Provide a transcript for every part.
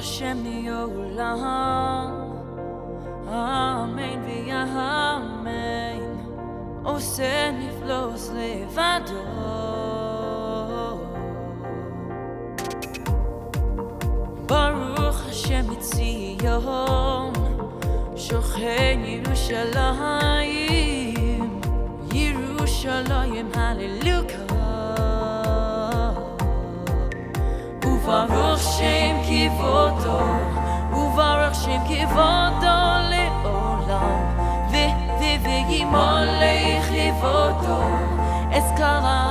Hashem Olam Amen v'Amen עושה נפלוס לבדו ברוך השם מציון שוכן ירושלים ירושלים הללוקה וברוך שם כבודו וברוך שם כבודו לעולם וימולך לכבודו את כל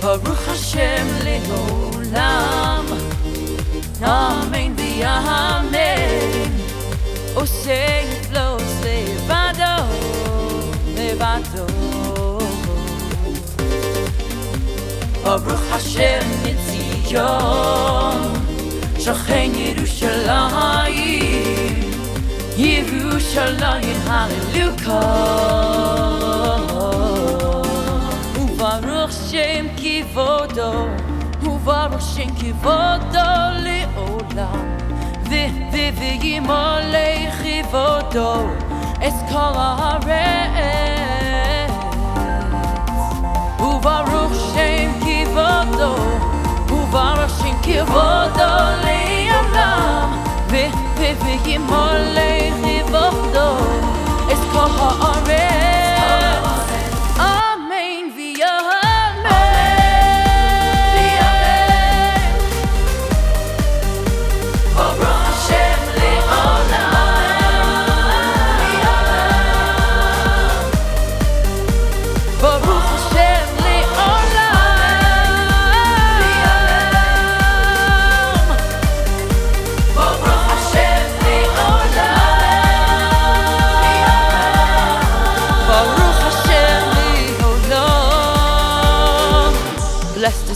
ברוך השם לעולם אמן ואמן עושה נפלוס לבדו לבדו ברוך השם מציון שכן ירושלים ירושלים הללוקה וברוך שם כבודו לעולם וימולך כבודו את כל הארץ וברוך שם כבודו, וברוך שם כבודו לעולם, וימולך כבודו את כל הארץ.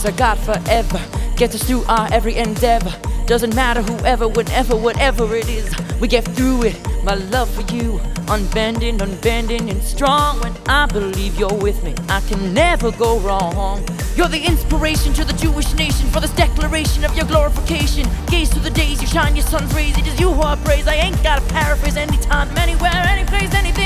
Our God forever. Gets us through our every endeavor. Doesn't matter whoever, whenever, whatever it is, we get through it. My love for you, unbending, unbending, and strong. When I believe you're with me, I can never go wrong. You're the inspiration to the Jewish nation for this declaration of your glorification. Gaze through the days, you shine your sun's rays. It is you who I praise. I ain't gotta paraphrase anytime, anywhere, any place, anything.